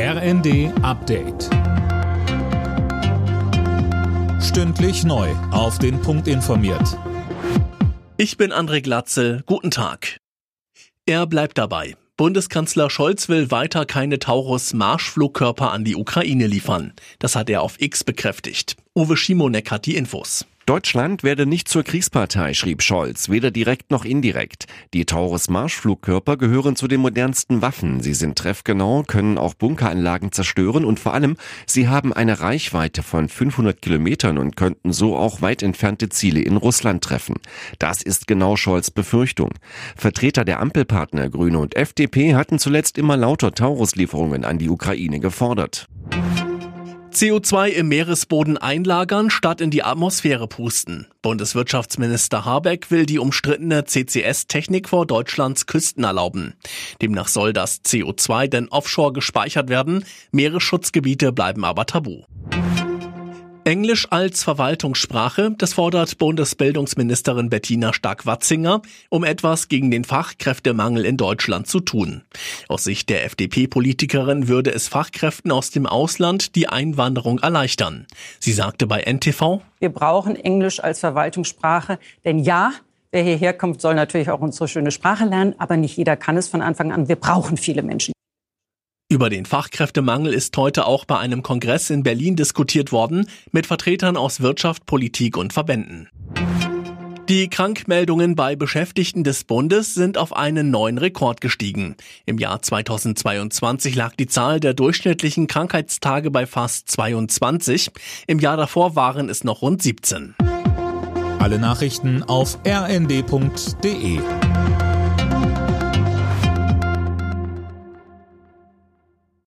RND Update. Stündlich neu. Auf den Punkt informiert. Ich bin André Glatzel. Guten Tag. Er bleibt dabei. Bundeskanzler Scholz will weiter keine Taurus-Marschflugkörper an die Ukraine liefern. Das hat er auf X bekräftigt. Uwe Schimonek hat die Infos. Deutschland werde nicht zur Kriegspartei, schrieb Scholz, weder direkt noch indirekt. Die Taurus-Marschflugkörper gehören zu den modernsten Waffen. Sie sind treffgenau, können auch Bunkeranlagen zerstören und vor allem, sie haben eine Reichweite von 500 Kilometern und könnten so auch weit entfernte Ziele in Russland treffen. Das ist genau Scholz Befürchtung. Vertreter der Ampelpartner Grüne und FDP hatten zuletzt immer lauter Taurus-Lieferungen an die Ukraine gefordert. CO2 im Meeresboden einlagern statt in die Atmosphäre pusten. Bundeswirtschaftsminister Habeck will die umstrittene CCS-Technik vor Deutschlands Küsten erlauben. Demnach soll das CO2 denn offshore gespeichert werden, Meeresschutzgebiete bleiben aber tabu. Englisch als Verwaltungssprache, das fordert Bundesbildungsministerin Bettina Stark-Watzinger, um etwas gegen den Fachkräftemangel in Deutschland zu tun. Aus Sicht der FDP-Politikerin würde es Fachkräften aus dem Ausland die Einwanderung erleichtern. Sie sagte bei NTV, Wir brauchen Englisch als Verwaltungssprache, denn ja, Wer hierher kommt, soll natürlich auch unsere schöne Sprache lernen, aber nicht jeder kann es von Anfang an. Wir brauchen viele Menschen. Über den Fachkräftemangel ist heute auch bei einem Kongress in Berlin diskutiert worden mit Vertretern aus Wirtschaft, Politik und Verbänden. Die Krankmeldungen bei Beschäftigten des Bundes sind auf einen neuen Rekord gestiegen. Im Jahr 2022 lag die Zahl der durchschnittlichen Krankheitstage bei fast 22. Im Jahr davor waren es noch rund 17. Alle Nachrichten auf rnd.de